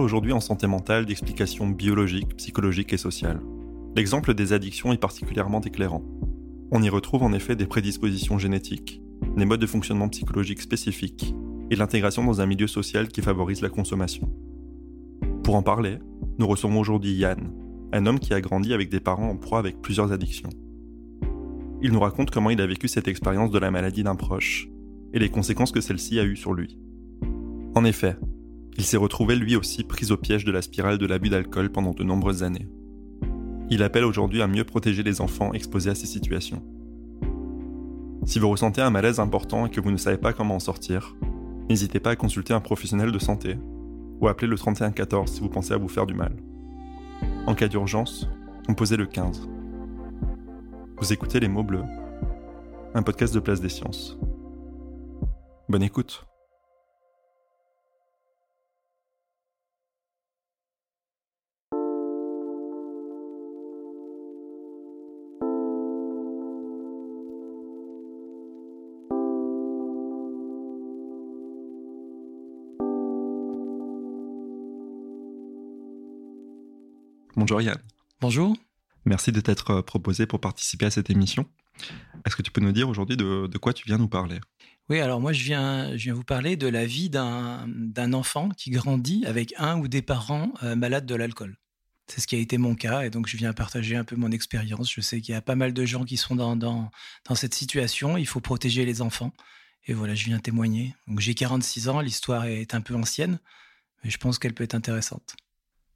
Aujourd'hui en santé mentale d'explications biologiques, psychologiques et sociales. L'exemple des addictions est particulièrement éclairant. On y retrouve en effet des prédispositions génétiques, des modes de fonctionnement psychologiques spécifiques et l'intégration dans un milieu social qui favorise la consommation. Pour en parler, nous recevons aujourd'hui Yann, un homme qui a grandi avec des parents en proie avec plusieurs addictions. Il nous raconte comment il a vécu cette expérience de la maladie d'un proche et les conséquences que celle-ci a eues sur lui. En effet, il s'est retrouvé lui aussi pris au piège de la spirale de l'abus d'alcool pendant de nombreuses années. Il appelle aujourd'hui à mieux protéger les enfants exposés à ces situations. Si vous ressentez un malaise important et que vous ne savez pas comment en sortir, n'hésitez pas à consulter un professionnel de santé ou à appeler le 3114 si vous pensez à vous faire du mal. En cas d'urgence, composez le 15. Vous écoutez Les mots bleus, un podcast de Place des Sciences. Bonne écoute. Bonjour Yann. Bonjour. Merci de t'être proposé pour participer à cette émission. Est-ce que tu peux nous dire aujourd'hui de, de, quoi tu viens nous parler? Oui, alors moi je viens, je viens vous parler de la vie d'un enfant qui grandit avec un ou des parents euh, malades de l'alcool. C'est ce qui a été mon cas et donc je viens partager un peu mon expérience. Je sais qu'il y a pas mal de gens qui sont dans, dans, dans cette situation. Il faut protéger les enfants. Et voilà, je viens témoigner. Donc j'ai 46 ans, l'histoire est un peu ancienne, mais je pense qu'elle peut être intéressante.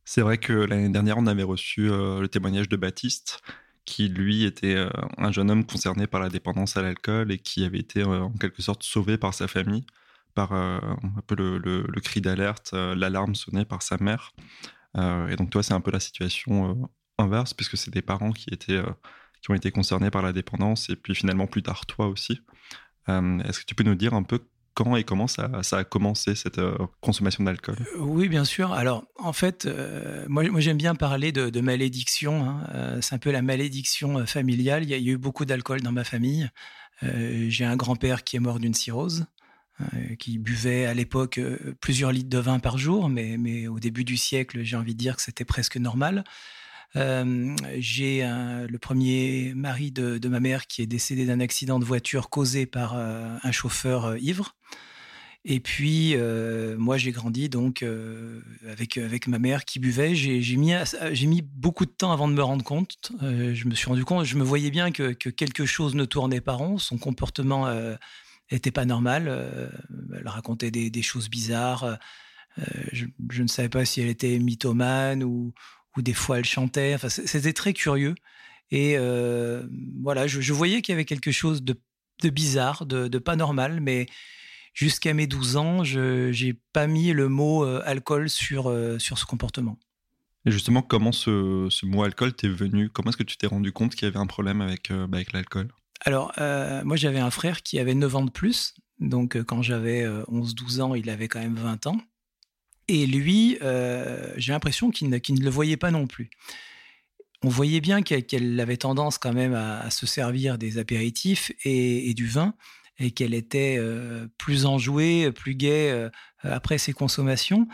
C'est vrai que l'année dernière, on avait reçu euh, le témoignage de Baptiste, qui lui était euh, un jeune homme concerné par la dépendance à l'alcool et qui avait été euh, en quelque sorte sauvé par sa famille, par un peu le, le, cri d'alerte, l'alarme sonnée par sa mère. et donc toi, c'est un peu la situation inverse, puisque c'est des parents qui, étaient, qui ont été concernés par la dépendance, et puis finalement plus tard toi aussi. Est-ce que tu peux nous dire un peu quand et comment ça, a commencé cette euh, consommation d'alcool? Oui, bien sûr. Alors, en fait, euh, moi, j'aime bien parler de, malédiction. Hein. Euh, c'est un peu la malédiction familiale. Il y a, eu beaucoup d'alcool dans ma famille. J'ai un grand-père qui est mort d'une cirrhose, qui buvait à l'époque plusieurs litres de vin par jour, mais au début du siècle, j'ai envie de dire que c'était presque normal. J'ai le premier mari de, ma mère qui est décédé d'un accident de voiture causé par euh, un chauffeur euh, ivre. Et puis, euh, moi, j'ai grandi donc avec, avec ma mère qui buvait. J'ai mis, beaucoup de temps avant de me rendre compte. Je me suis rendu compte, je me voyais bien que, que quelque chose ne tournait pas rond. Son comportement était pas normal. elle racontait des, des choses bizarres. Je, je, ne savais pas si elle était mythomane ou, ou des fois elle chantait. Enfin, c'était très curieux. Et euh, voilà, je, je voyais qu'il y avait quelque chose de, de bizarre, de, de, pas normal, mais jusqu'à mes 12 ans, je n'ai pas mis le mot euh, alcool sur, euh, sur ce comportement. Et justement, comment ce, ce mot alcool t'est venu? Comment est-ce que tu t'es rendu compte qu'il y avait un problème avec, bah, avec l'alcool? Alors, moi, j'avais un frère qui avait 9 ans de plus. Donc, quand j'avais 11-12 ans, il avait quand même 20 ans. Et lui, euh, j'ai l'impression qu'il ne, le voyait pas non plus. On voyait bien qu'elle qu avait tendance quand même à, se servir des apéritifs et, du vin, et qu'elle était euh, plus enjouée, plus gaie euh, après ses consommations.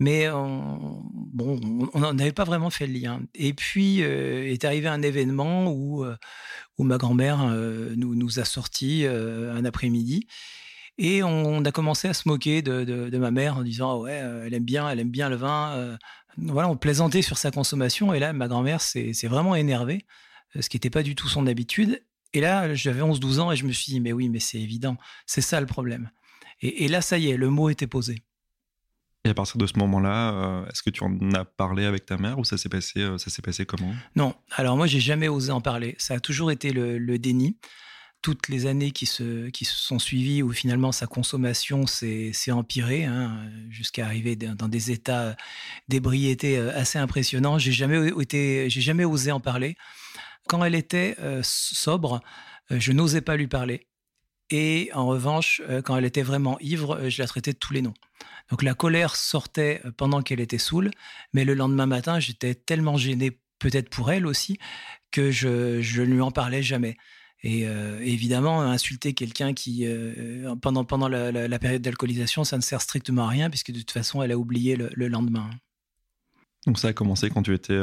Mais on, bon, on n'avait pas vraiment fait le lien. Et puis est arrivé un événement où, ma grand-mère nous, nous, a sortis un après-midi. Et on, a commencé à se moquer de, de, de ma mère en disant oh ouais, elle aime bien, elle aime bien le vin. Euh, voilà, on plaisantait sur sa consommation. Et là, ma grand-mère s'est vraiment énervée, ce qui n'était pas du tout son habitude. Et là, j'avais 11-12 ans et je me suis dit mais oui, mais c'est évident, c'est ça le problème. Et, et, là, ça y est, le mot était posé. Et à partir de ce moment-là, euh, est-ce que tu en as parlé avec ta mère ou ça s'est passé, euh, ça s'est passé comment? Non. Alors moi, j'ai jamais osé en parler. Ça a toujours été le, déni. Toutes les années qui se, qui se sont suivies où finalement sa consommation s'est empirée hein, jusqu'à arriver dans des états d'ébriété euh, assez impressionnants, j'ai jamais été, jamais osé en parler. Quand elle était sobre, je n'osais pas lui parler. Et en revanche, quand elle était vraiment ivre, je la traitais de tous les noms. Donc la colère sortait euh, pendant qu'elle était saoule, mais le lendemain matin, j'étais tellement gêné, peut-être pour elle aussi, que je, ne lui en parlais jamais. Et euh, évidemment, insulter quelqu'un qui, euh, pendant, pendant la, période d'alcoolisation, ça ne sert strictement à rien, puisque de toute façon, elle a oublié le, lendemain. Donc ça a commencé quand tu étais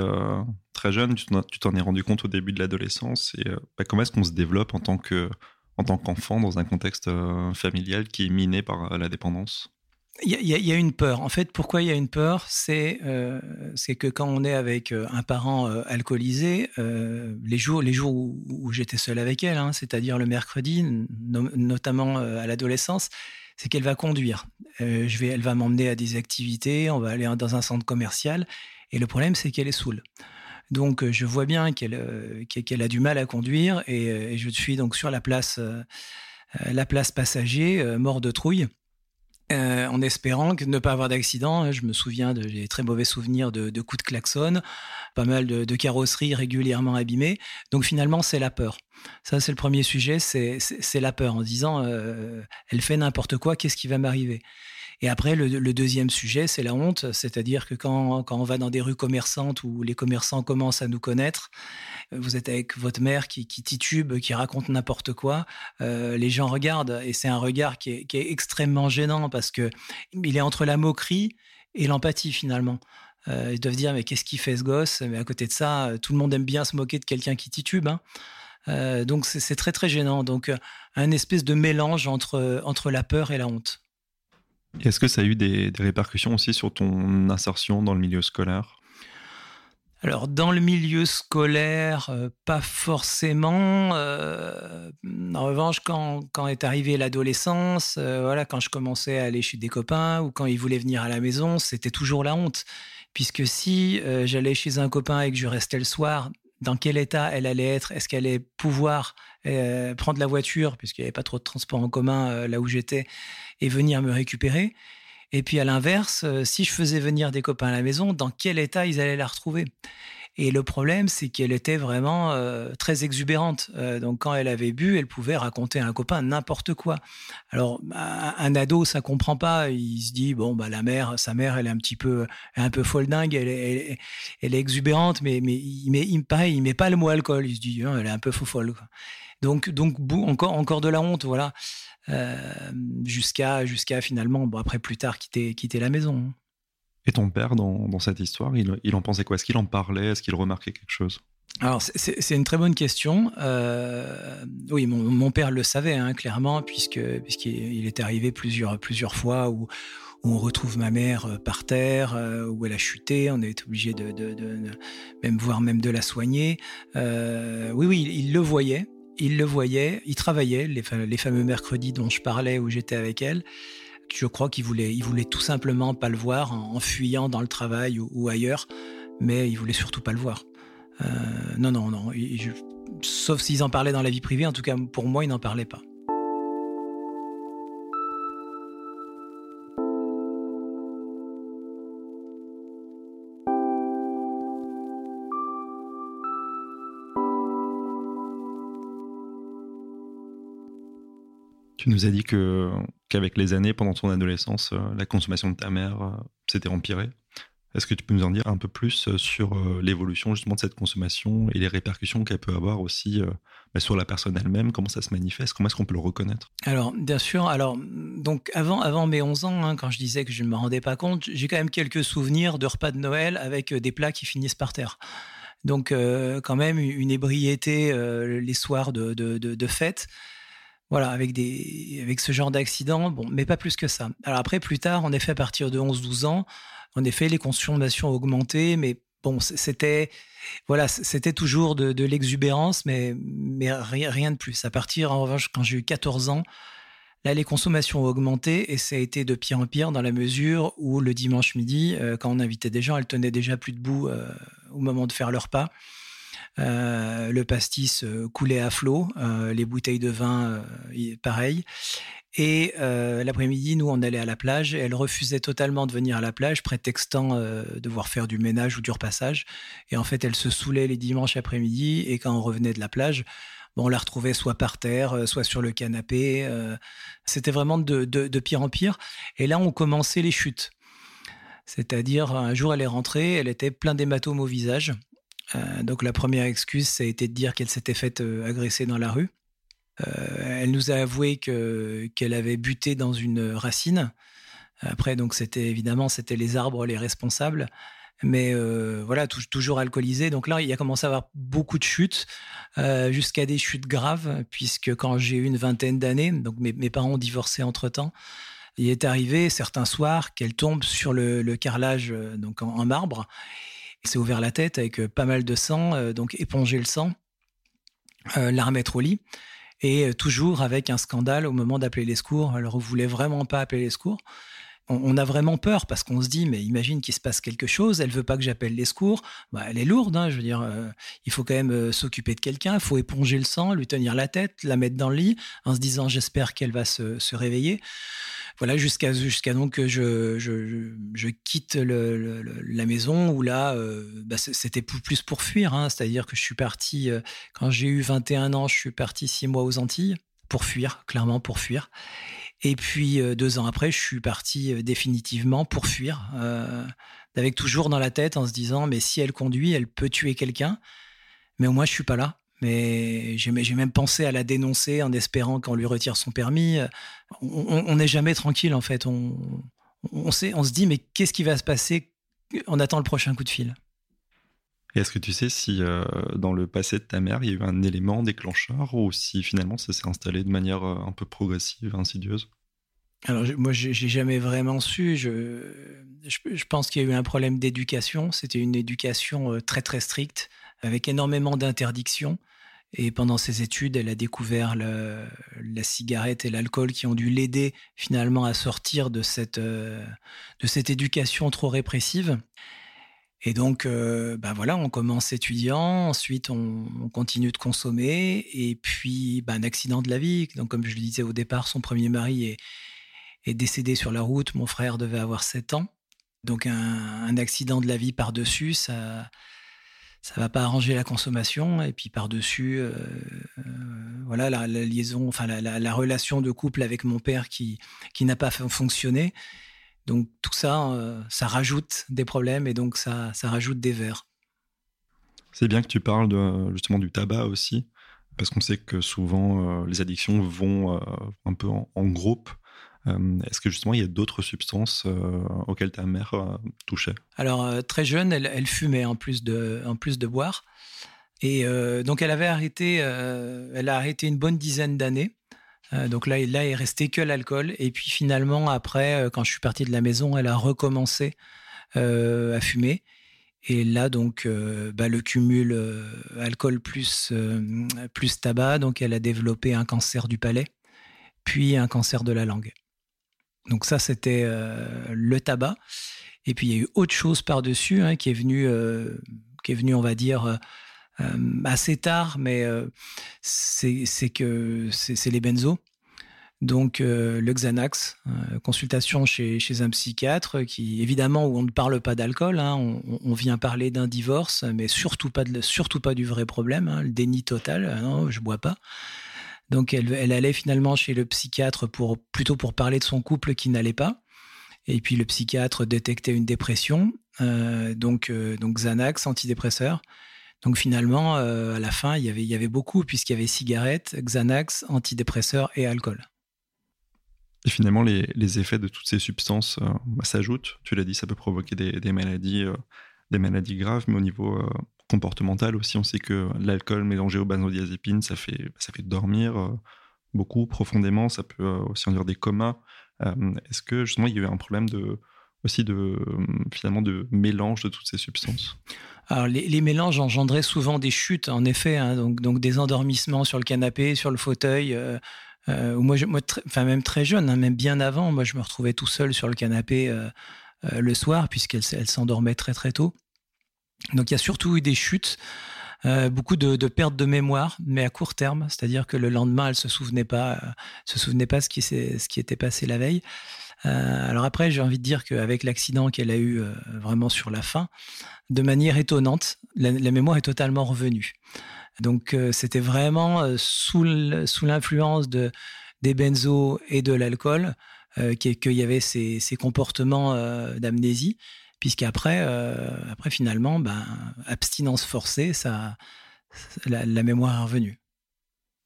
très jeune, tu t'en es rendu compte au début de l'adolescence. Et bah, comment est-ce qu'on se développe en tant que en tant qu'enfant dans un contexte familial qui est miné par la dépendance? Il y, a une peur. En fait, pourquoi il y a une peur C'est euh, que quand on est avec euh, un parent euh, alcoolisé, les jours, où, j'étais seul avec elle, hein, c'est-à-dire le mercredi, notamment à l'adolescence, c'est qu'elle va conduire. je vais, elle va m'emmener à des activités, on va aller dans un centre commercial, et le problème, c'est qu'elle est saoule. Donc, je vois bien qu'elle a du mal à conduire, et, et, je suis donc sur la place, la place passager, mort de trouille. Euh, en espérant ne pas avoir d'accident. Je me souviens, de, très mauvais souvenirs de, coups de klaxon, pas mal de, carrosseries régulièrement abîmées. Donc finalement, c'est la peur. Ça, c'est le premier sujet, c'est, la peur en disant, euh, elle fait n'importe quoi, qu'est-ce qui va m'arriver? Et après, le, deuxième sujet, c'est la honte, c'est-à-dire que quand, on va dans des rues commerçantes où les commerçants commencent à nous connaître, vous êtes avec votre mère qui, titube, qui raconte n'importe quoi, euh, les gens regardent et c'est un regard qui est, extrêmement gênant parce que il est entre la moquerie et l'empathie finalement. Euh, ils doivent dire mais qu'est-ce qu'il fait ce gosse? Mais à côté de ça, tout le monde aime bien se moquer de quelqu'un qui titube. Hein. Euh, donc c'est très très gênant. Donc un espèce de mélange entre, entre la peur et la honte. Est-ce que ça a eu des, répercussions aussi sur ton insertion dans le milieu scolaire? Alors dans le milieu scolaire, euh, pas forcément. Euh, en revanche, quand, est arrivée l'adolescence, euh, voilà, quand je commençais à aller chez des copains ou quand ils voulaient venir à la maison, c'était toujours la honte. Puisque si j'allais chez un copain et que je restais le soir, dans quel état elle allait être Est-ce qu'elle allait pouvoir prendre la voiture, puisqu'il n'y avait pas trop de transport en commun là où j'étais et venir me récupérer. Et puis à l'inverse, euh, si je faisais venir des copains à la maison, dans quel état ils allaient la retrouver? Et le problème, c'est qu'elle était vraiment euh, très exubérante. Euh, donc, quand elle avait bu, elle pouvait raconter à un copain n'importe quoi. Alors, un, ado, ça comprend pas. Il se dit bon, bah la mère, sa mère, elle est un petit peu, un peu folle dingue. Elle est, elle, est exubérante, mais mais il met, il, pareil, il met pas le mot alcool. Il se dit hein, elle est un peu faux folle. Donc, donc encore, encore de la honte, voilà. Euh, jusqu'à jusqu'à finalement, bon, après plus tard, quitter, quitter la maison. Et ton père, dans, dans cette histoire, il, il, en pensait quoi? Est-ce qu'il en parlait? Est-ce qu'il remarquait quelque chose? Alors, c'est une très bonne question. Euh, oui, mon, mon, père le savait, hein, clairement, puisqu'il est arrivé plusieurs, plusieurs fois où, où, on retrouve ma mère euh, par terre, où elle a chuté, on est obligé de, de, même voir même de la soigner. Euh, oui, oui, il, il, le voyait il le voyait, il travaillait, les, fameux mercredis dont je parlais où j'étais avec elle. Je crois qu'il voulait, il voulait tout simplement pas le voir en, fuyant dans le travail ou, ailleurs, mais il voulait surtout pas le voir. Euh, non, non, non. sauf s'ils en parlaient dans la vie privée, en tout cas pour moi, ils n'en parlaient pas. Tu nous as dit que qu'avec les années, pendant ton adolescence, euh, la consommation de ta mère euh, s'était empirée. Est-ce que tu peux nous en dire un peu plus euh, sur l'évolution justement de cette consommation et les répercussions qu'elle peut avoir aussi bah, sur la personne elle-même? Comment ça se manifeste? Comment est-ce qu'on peut le reconnaître? Alors, bien sûr. Alors, donc avant, avant mes 11 ans, hein, quand je disais que je ne me rendais pas compte, j'ai quand même quelques souvenirs de repas de Noël avec des plats qui finissent par terre. Donc, quand même, une ébriété les soirs de, de, de fête. Voilà, avec, des, avec ce genre d'accident, bon, mais pas plus que ça. Alors après, plus tard, en effet, à partir de 11-12 ans, en effet, les consommations ont augmenté, mais bon, c'était voilà, c'était toujours de, l'exubérance, mais, mais rien, de plus. À partir, en revanche, quand j'ai eu 14 ans, Là, les consommations ont augmenté et ça a été de pire en pire dans la mesure où le dimanche midi, quand on invitait des gens, elles tenaient déjà plus debout au moment de faire leur pas. Le pastis coulait à flot, les bouteilles de vin, pareil. Et euh, l'après-midi, nous, on allait à la plage elle refusait totalement de venir à la plage, prétextant euh, devoir faire du ménage ou du repassage. Et en fait, elle se saoulait les dimanches après-midi et quand on revenait de la plage, on la retrouvait soit par terre, euh, soit sur le canapé. C'était vraiment de, de, pire en pire. Et là, on commençait les chutes. C'est-à-dire, un jour, elle est rentrée, elle était plein d'hématomes au visage. Donc, la première excuse, ça a été de dire qu'elle s'était faite agresser dans la rue. Euh, elle nous a avoué que qu'elle avait buté dans une racine. Après, donc c'était évidemment c'était les arbres les responsables mais euh, voilà, toujours alcoolisée. Donc là, il a commencé à avoir beaucoup de chutes, euh, jusqu'à des chutes graves, puisque quand j'ai eu une vingtaine d'années, donc mes, parents ont divorcé entre temps, il est arrivé certains soirs qu'elle tombe sur le, carrelage donc en, marbre. Elle s'est ouvert la tête avec pas mal de sang, donc éponger le sang, la remettre au lit et euh, toujours avec un scandale au moment d'appeler les secours. Alors, on voulait vraiment pas appeler les secours. On, a vraiment peur parce qu'on se dit, mais imagine qu'il se passe quelque chose, elle veut pas que j'appelle les secours. Bah, elle est lourde, hein, je veux dire, euh, il faut quand même euh, s'occuper de quelqu'un, il faut éponger le sang, lui tenir la tête, la mettre dans le lit, en se disant, j'espère qu'elle va se réveiller voilà, jusqu'à jusqu'à donc que je, je, quitte la maison où là, euh, bah, c'était plus pour fuir. Hein, C'est-à-dire que je suis parti, euh, quand j'ai eu 21 ans, je suis parti six mois aux Antilles pour fuir, clairement pour fuir. Et puis euh, deux ans après, je suis parti définitivement pour fuir, avec toujours dans la tête en se disant, mais si elle conduit, elle peut tuer quelqu'un, mais au moins je suis pas là. Mais j'ai même pensé à la dénoncer en espérant qu'on lui retire son permis. On n'est jamais tranquille en fait. On, on, sait, on se dit mais qu'est-ce qui va se passer On attend le prochain coup de fil? Est-ce que tu sais si euh, dans le passé de ta mère, il y a eu un élément déclencheur ou si finalement ça s'est installé de manière euh, un peu progressive, insidieuse? Alors, moi, j'ai jamais vraiment su. Je, je, pense qu'il y a eu un problème d'éducation. C'était une éducation euh, très, très stricte, avec énormément d'interdictions. Et pendant ses études, elle a découvert la cigarette et l'alcool qui ont dû l'aider finalement à sortir de cette, euh, de cette éducation trop répressive. Et donc, bah voilà, on commence étudiant, ensuite on, continue de consommer, et puis bah, un accident de la vie. Donc, comme je le disais au départ, son premier mari est, est décédé sur la route. Mon frère devait avoir 7 ans. Donc, un accident de la vie par-dessus, ça, ça va pas arranger la consommation et puis par dessus euh, euh, voilà la, liaison enfin la, relation de couple avec mon père qui qui n'a pas fonctionné. Donc tout ça euh, ça rajoute des problèmes et donc ça ça rajoute des verres c'est bien que tu parles justement du tabac aussi parce qu'on sait que souvent les addictions vont un peu en groupe est-ce que justement il y a d'autres substances euh, auxquelles ta mère euh, touchait? Alors très jeune, elle, fumait en plus de, en plus de boire. Et donc elle avait arrêté, elle a arrêté une bonne dizaine d'années. donc là, là, il restait que l'alcool. Et puis finalement, après, quand je suis parti de la maison, elle a recommencé à fumer. Et là, donc, bah, le cumul alcool plus, plus tabac, donc elle a développé un cancer du palais, puis un cancer de la langue. Donc ça, c'était euh, le tabac. Et puis il y a eu autre chose par-dessus hein, qui est venu, euh, qui est venu, on va dire, euh, assez tard, mais c'est que c'est les benzos. Donc le Xanax, consultation chez, chez, un psychiatre qui, évidemment, où on ne parle pas d'alcool, hein, on, vient parler d'un divorce, mais surtout pas, de, surtout pas du vrai problème, hein, le déni total, non, je bois pas. Donc elle, allait finalement chez le psychiatre pour plutôt pour parler de son couple qui n'allait pas. Et puis le psychiatre détectait une dépression, euh, donc euh, donc Xanax, antidépresseur. Donc finalement, euh, à la fin, il y avait, il y avait beaucoup puisqu'il y avait cigarettes, Xanax, antidépresseurs et alcool. Et finalement, les, effets de toutes ces substances bah, s'ajoutent. Tu l'as dit, ça peut provoquer des, maladies, des maladies graves, mais au niveau comportemental aussi. On sait que l'alcool mélangé aux benzodiazépines, ça fait, ça fait dormir euh, beaucoup, profondément. Ça peut euh, aussi induire des comas. Euh, est-ce que justement il y a eu un problème de, aussi de finalement de mélange de toutes ces substances? Alors les, mélanges engendraient souvent des chutes, en effet, hein. donc, donc des endormissements sur le canapé, sur le fauteuil, Euh, moi, moi enfin même très jeune, hein, même bien avant, moi je me retrouvais tout seul sur le canapé le soir puisqu'elle elle, s'endormait très très tôt. Donc il y a surtout eu des chutes. beaucoup de, pertes de mémoire, mais à court terme, c'est-à-dire que le lendemain, elle se souvenait pas, se souvenait pas ce qui, ce qui était passé la veille. Euh, alors après, j'ai envie de dire qu'avec l'accident qu'elle a eu euh, vraiment sur la fin, de manière étonnante, la, mémoire est totalement revenue. Donc euh, c'était vraiment sous l'influence de, des benzos et de l'alcool qu'il y avait ces, comportements d'amnésie, puisqu'après, après finalement, ben, abstinence forcée, ça, la, mémoire est revenue.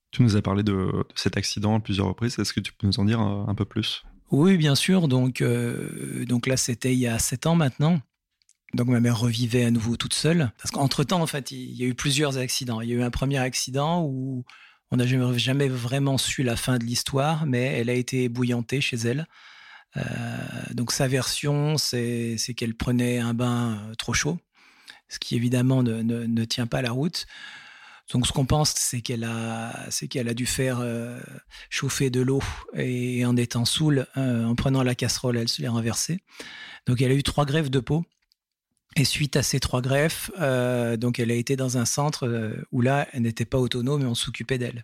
Tu nous as parlé de, cet accident à plusieurs reprises. Est-ce que tu peux nous en dire un peu plus? Oui, bien sûr. Donc, euh, donc là, c'était il y a sept ans maintenant. Donc ma mère revivait à nouveau toute seule. Parce qu'entre-temps, en fait, il y a eu plusieurs accidents. Il y a eu un premier accident où on n'a jamais, vraiment su la fin de l'histoire, mais elle a été bouillantée chez elle. Euh, donc sa version, c'est qu'elle prenait un bain euh, trop chaud, ce qui évidemment ne, tient pas la route. Donc ce qu'on pense, c'est qu'elle a, a dû faire euh, chauffer de l'eau et en étant saoule, en prenant la casserole, elle se l'est renversée. Donc elle a eu trois greffes de peau. Et suite à ces trois greffes, donc elle a été dans un centre où là, elle n'était pas autonome et on s'occupait d'elle.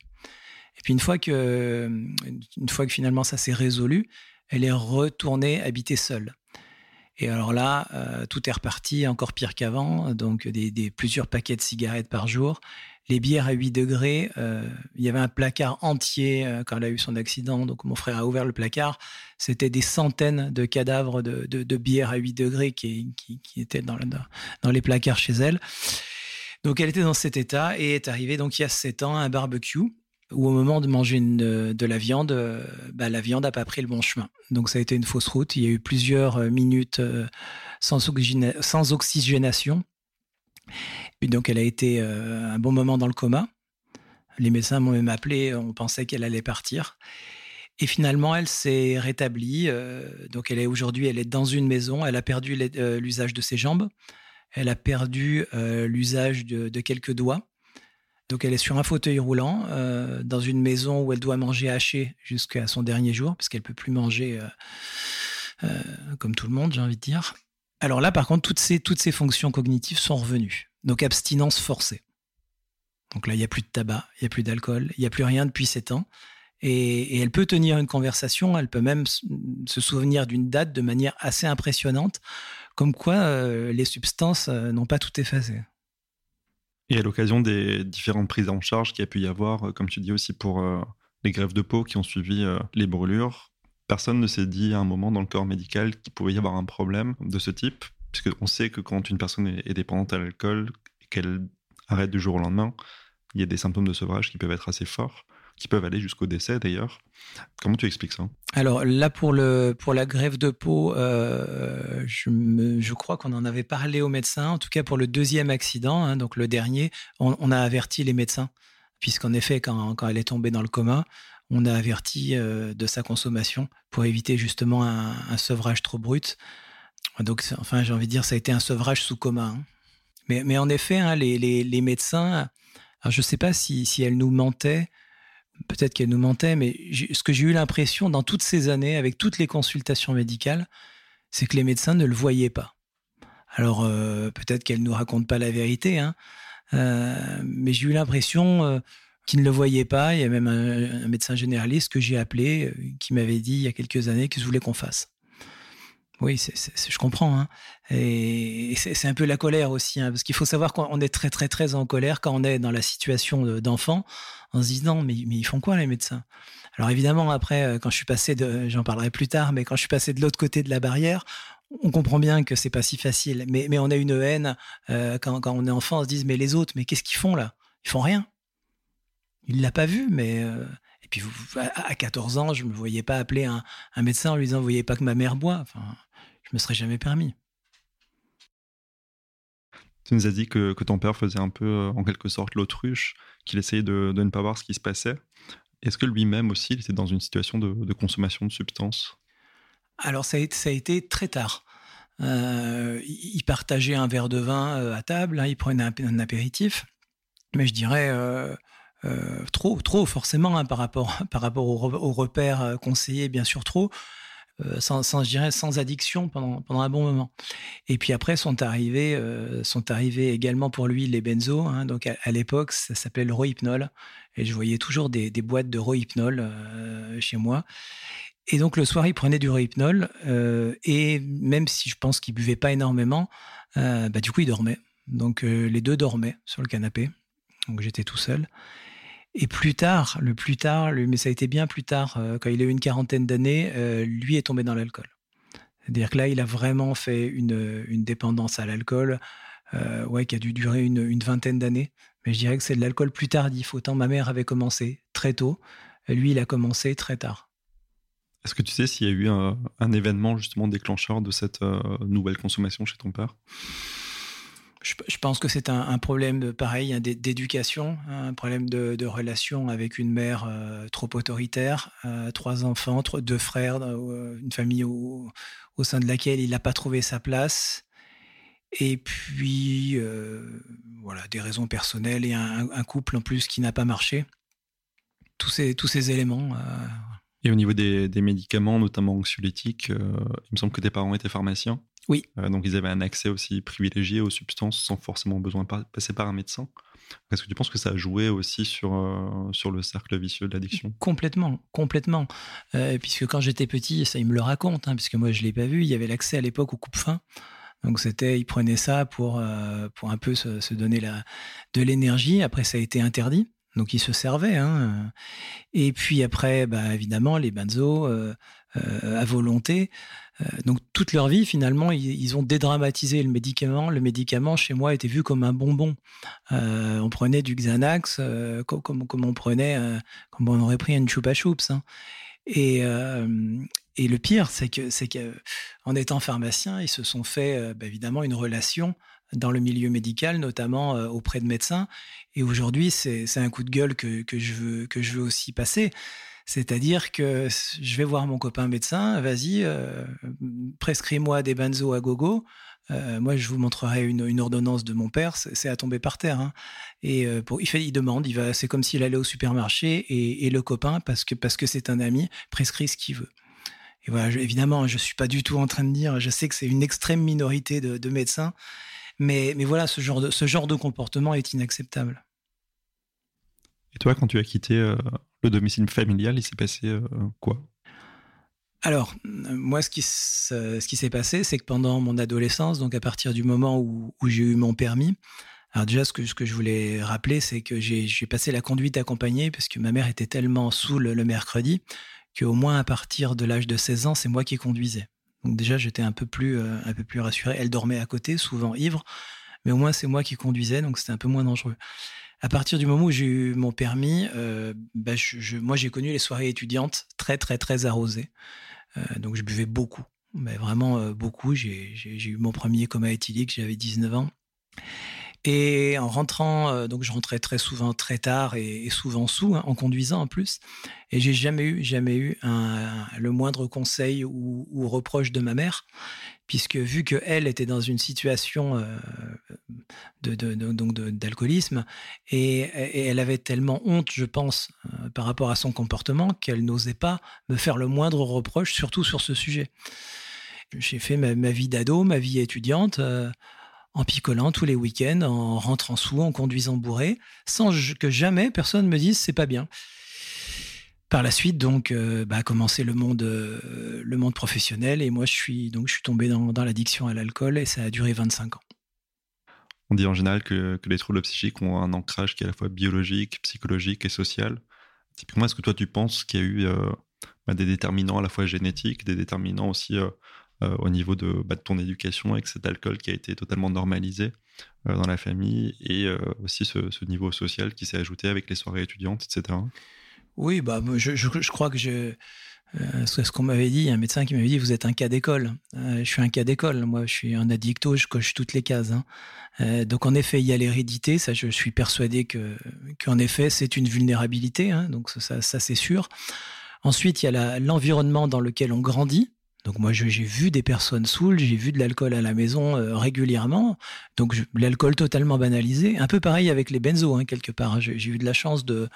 Et puis une fois que, une fois que finalement ça s'est résolu, elle est retournée habiter seule. Et alors là, tout est reparti encore pire qu'avant, donc des, plusieurs paquets de cigarettes par jour, les bières à 8 degrés. Euh, il y avait un placard entier euh, quand elle a eu son accident. Donc mon frère a ouvert le placard. C'était des centaines de cadavres de, bières à 8 degrés qui, étaient dans, dans les placards chez elle. Donc elle était dans cet état et est arrivé donc il y a 7 ans un barbecue où au moment de manger de la viande, euh, bah, la viande n'a pas pris le bon chemin. Donc ça a été une fausse route. Il y a eu plusieurs minutes sans, oxygénation. Et donc, elle a été euh, un bon moment dans le coma. Les médecins m'ont même appelé, on pensait qu'elle allait partir. Et finalement, elle s'est rétablie. Euh, donc, elle est aujourd'hui, elle est dans une maison. Elle a perdu euh, l'usage de ses jambes. Elle a perdu l'usage de, quelques doigts. Donc, elle est sur un fauteuil roulant dans une maison où elle doit manger haché jusqu'à son dernier jour, parce qu'elle peut plus manger comme tout le monde, j'ai envie de dire. Alors là, par contre, toutes ces, fonctions cognitives sont revenues. Donc abstinence forcée. Donc là, il n'y a plus de tabac, il n'y a plus d'alcool, il n'y a plus rien depuis 7 ans. Et, elle peut tenir une conversation, elle peut même se souvenir d'une date de manière assez impressionnante, comme quoi euh, les substances euh, n'ont pas tout effacé. Et à l'occasion des différentes prises en charge qu'il y a pu y avoir, euh, comme tu dis aussi pour les grèves de peau qui ont suivi les brûlures, personne ne s'est dit à un moment dans le corps médical qu'il pouvait y avoir un problème de ce type, puisqu'on sait que quand une personne est dépendante à l'alcool et qu'elle arrête du jour au lendemain, il y a des symptômes de sevrage qui peuvent être assez forts, qui peuvent aller jusqu'au décès d'ailleurs. Comment tu expliques ça? Alors là, pour, le, pour la grève de peau, euh, je, je, crois qu'on en avait parlé aux médecins, en tout cas pour le deuxième accident, hein, donc le dernier, on, a averti les médecins, puisqu'en effet, quand, quand elle est tombée dans le coma, on a averti euh, de sa consommation pour éviter justement un, sevrage trop brut. Donc, enfin, j'ai envie de dire, ça a été un sevrage sous coma. Hein. Mais, mais, en effet, hein, les, les, médecins, je ne sais pas si, si elles nous mentaient, peut-être qu'elles nous mentaient, mais ce que j'ai eu l'impression dans toutes ces années, avec toutes les consultations médicales, c'est que les médecins ne le voyaient pas. Alors, euh, peut-être qu'elles ne nous racontent pas la vérité, hein, euh, mais j'ai eu l'impression qui ne le voyait pas. Il y a même un, médecin généraliste que j'ai appelé euh, qui m'avait dit il y a quelques années qu'il voulait qu'on fasse. Oui, je comprends. Hein. Et, c'est un peu la colère aussi, hein, parce qu'il faut savoir qu'on est très très très en colère quand on est dans la situation d'enfant, en se disant mais, ils font quoi les médecins? Alors évidemment après, euh, quand je suis passé j'en parlerai plus tard, mais quand je suis passé de l'autre côté de la barrière, on comprend bien que c'est pas si facile. Mais, on a une haine euh, quand, on est enfant, on se dit mais les autres, mais qu'est-ce qu'ils font là? Ils font rien. Il l'a pas vu, mais euh, et puis à 14 ans, je me voyais pas appeler un, médecin en lui disant, vous voyez pas que ma mère boit? Enfin, je me serais jamais permis. Tu nous as dit que, ton père faisait un peu, en quelque sorte, l'autruche, qu'il essayait de, ne pas voir ce qui se passait. Est-ce que lui-même aussi, il était dans une situation de, consommation de substances? Alors, ça a, été, très tard. Euh, il partageait un verre de vin à table, hein, il prenait un, apéritif, mais je dirais trop, trop forcément hein, par rapport par rapport aux, repères conseillés, bien sûr trop. Sans, sans, sans addiction pendant, un bon moment. Et puis après sont arrivés, sont arrivés également pour lui les benzos. Hein. donc à, l'époque, ça s'appelait le rohypnol. Et je voyais toujours des, boîtes de rohypnol chez moi. Et donc le soir, il prenait du rohypnol. et même si je pense qu'il buvait pas énormément, bah, du coup, il dormait. Donc les deux dormaient sur le canapé. Donc j'étais tout seul. Et plus tard, le plus tard, mais ça a été bien plus tard, euh, quand il a eu une quarantaine d'années, euh, lui est tombé dans l'alcool. C'est-à-dire que là, il a vraiment fait une, une dépendance à l'alcool, euh, ouais, qui a dû durer une, vingtaine d'années. Mais je dirais que c'est de l'alcool plus tardif. Autant ma mère avait commencé très tôt, lui, il a commencé très tard. Est-ce que tu sais s'il y a eu un, événement justement déclencheur de cette nouvelle consommation chez ton père? Je, pense que c'est un, problème pareil hein, d'éducation, hein, un problème de, relation avec une mère euh, trop autoritaire, euh, trois enfants, deux frères, euh, une famille au, sein de laquelle il n'a pas trouvé sa place. Et puis, voilà, des raisons personnelles et un, couple en plus qui n'a pas marché. Tous ces, tous ces éléments. Et au niveau des, des médicaments, notamment anxiolytiques, il me semble que tes parents étaient pharmaciens. Oui. Euh, donc ils avaient un accès aussi privilégié aux substances sans forcément besoin de passer par un médecin. Est-ce que tu penses que ça a joué aussi sur, euh, sur le cercle vicieux de l'addiction? Complètement, complètement. Euh, puisque quand j'étais petit, ça il me le raconte, hein, puisque moi je ne l'ai pas vu, il y avait l'accès à l'époque au coupe-fin. Donc c'était, ils prenaient ça pour, pour un peu se, donner la, de l'énergie. Après, ça a été interdit. Donc ils se servaient. Hein. Et puis après, bah, évidemment, les benzos à volonté. Euh, donc toute leur vie, finalement, ils, ont dédramatisé le médicament. Le médicament, chez moi, était vu comme un bonbon. Euh, on prenait du Xanax euh, comme, on prenait, comme on aurait pris une choupa choups. Hein. Et, le pire, c'est que, c'est qu'en étant pharmacien, ils se sont fait bah, évidemment une relation dans le milieu médical, notamment auprès de médecins. Et aujourd'hui, c'est, un coup de gueule que, que, je veux, que je veux aussi passer. C'est-à-dire que je vais voir mon copain médecin, vas-y, euh, prescris-moi des benzos à gogo. Euh, moi, je vous montrerai une, ordonnance de mon père, c'est à tomber par terre. Hein. Et euh, il, fait, demande, va, c'est comme s'il allait au supermarché et, le copain, parce que c'est un ami, prescrit ce qu'il veut. Et voilà, évidemment, je suis pas du tout en train de dire, je sais que c'est une extrême minorité de, médecins, mais, voilà, ce genre de comportement est inacceptable. Et toi, quand tu as quitté le domicile familial, il s'est passé euh, quoi? Alors, moi, ce qui, s'est passé, c'est que pendant mon adolescence, donc à partir du moment où, j'ai eu mon permis, alors déjà, ce que, je voulais rappeler, c'est que j'ai passé la conduite accompagnée parce que ma mère était tellement saoule le mercredi qu'au moins à partir de l'âge de 16 ans, c'est moi qui conduisais. Donc déjà, j'étais un peu plus euh, un peu plus rassuré. Elle dormait à côté, souvent ivre, mais au moins c'est moi qui conduisais, donc c'était un peu moins dangereux à partir du moment où j'ai eu mon permis, euh, bah, moi j'ai connu les soirées étudiantes très très très arrosées. Euh, donc je buvais beaucoup, mais vraiment euh, beaucoup. J'ai eu mon premier coma éthylique, j'avais 19 ans. Et en rentrant, donc je rentrais très souvent très tard et, souvent sous, hein, en conduisant en plus. Et j'ai jamais eu, jamais eu le moindre conseil ou, reproche de ma mère, puisque vu que elle était dans une situation euh, donc d'alcoolisme et, elle avait tellement honte, je pense, euh, par rapport à son comportement qu'elle n'osait pas me faire le moindre reproche, surtout sur ce sujet. J'ai fait ma, vie d'ado, ma vie étudiante en picolant tous les week-ends, en rentrant sous, en conduisant bourré, sans que jamais personne me dise c'est pas bien. Par la suite, donc, euh, bah, a commencé le monde, euh, le monde professionnel et moi, je suis donc je suis tombé dans, l'addiction à l'alcool et ça a duré 25 ans. On dit en général que, les troubles psychiques ont un ancrage qui est à la fois biologique, psychologique et social. Typiquement, est-ce que toi, tu penses qu'il y a eu euh, bah, des déterminants à la fois génétiques, des déterminants aussi au niveau de, bah, de, ton éducation avec cet alcool qui a été totalement normalisé dans la famille et aussi ce, niveau social qui s'est ajouté avec les soirées étudiantes, etc. Oui, bah, je, crois que je. c'est ce qu'on m'avait dit, un médecin qui m'avait dit, vous êtes un cas d'école. je suis un cas d'école. Moi, je suis un addicto, je coche toutes les cases. Hein. donc, en effet, il y a l'hérédité. Ça, je suis persuadé que, qu'en effet, c'est une vulnérabilité. Hein. donc, ça, ça c'est sûr. Ensuite, il y a l'environnement dans lequel on grandit. Donc moi, j'ai vu des personnes saoules, j'ai vu de l'alcool à la maison euh, régulièrement. Donc l'alcool totalement banalisé. Un peu pareil avec les benzos, hein, quelque part. J'ai eu de la chance de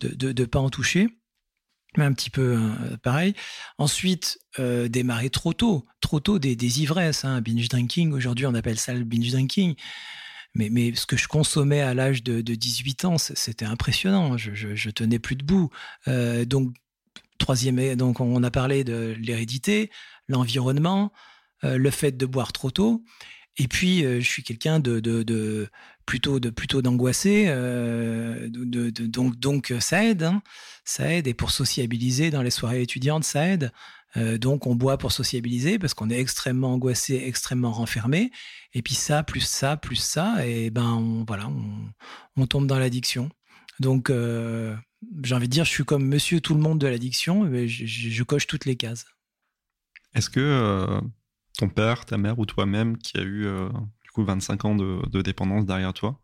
de, de, pas en toucher. Mais un petit peu euh, pareil. Ensuite, euh, démarrer trop tôt, trop tôt des, ivresses, hein, binge drinking. Aujourd'hui, on appelle ça le binge drinking. Mais, ce que je consommais à l'âge de, de, 18 ans, c'était impressionnant. Je, je, tenais plus debout. Euh, donc, troisième, donc on a parlé de l'hérédité, l'environnement, le fait de boire trop tôt. Et puis, je suis quelqu'un de, plutôt de plutôt d'angoissé, euh, donc donc ça aide, hein, ça aide. Et pour sociabiliser dans les soirées étudiantes, ça aide. Euh, donc on boit pour sociabiliser parce qu'on est extrêmement angoissé, extrêmement renfermé. Et puis ça, plus ça, plus ça, et ben voilà, on, tombe dans l'addiction. Donc euh, j'ai envie de dire, je suis comme Monsieur tout le monde de l'addiction, je, je, je, coche toutes les cases. Est-ce que euh, ton père, ta mère ou toi-même, qui a eu euh, coup 25 ans de, dépendance derrière toi,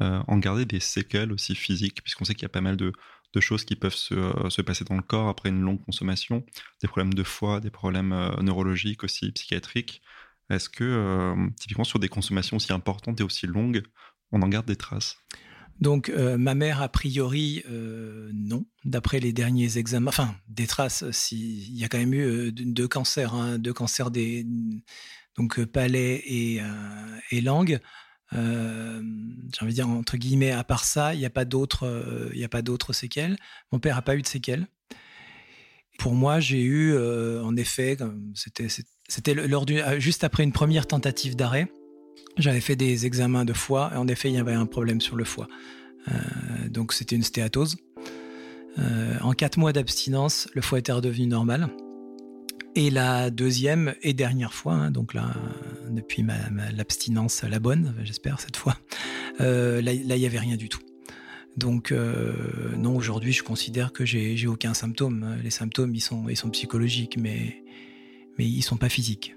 euh, en garder des séquelles aussi physiques, puisqu'on sait qu'il y a pas mal de, choses qui peuvent se, euh, se, passer dans le corps après une longue consommation, des problèmes de foie, des problèmes euh, neurologiques aussi, psychiatriques. Est-ce que, typiquement, sur des consommations aussi importantes et aussi longues, on en garde des traces? Donc, ma mère, a priori, non. D'après les derniers examens, enfin, des traces, si, il y a quand même eu deux cancers, hein, deux cancers des, donc palais et, et langue. j'ai envie de dire, entre guillemets, à part ça, il n'y a pas d'autres, il a pas d'autres séquelles. Mon père n'a pas eu de séquelles. Pour moi, j'ai eu, en effet, c'était, c'était lors du, juste après une première tentative d'arrêt, j'avais fait des examens de foie et en effet, il y avait un problème sur le foie. Euh, donc c'était une stéatose. Euh, en quatre mois d'abstinence, le foie était redevenu normal. Et la deuxième et dernière fois, hein, donc là, depuis ma, l'abstinence, la bonne, j'espère cette fois, euh, là, il n'y avait rien du tout. Donc euh, non, aujourd'hui, je considère que j'ai, j'ai aucun symptôme. Les symptômes, ils sont, ils sont psychologiques, mais, mais ils sont pas physiques.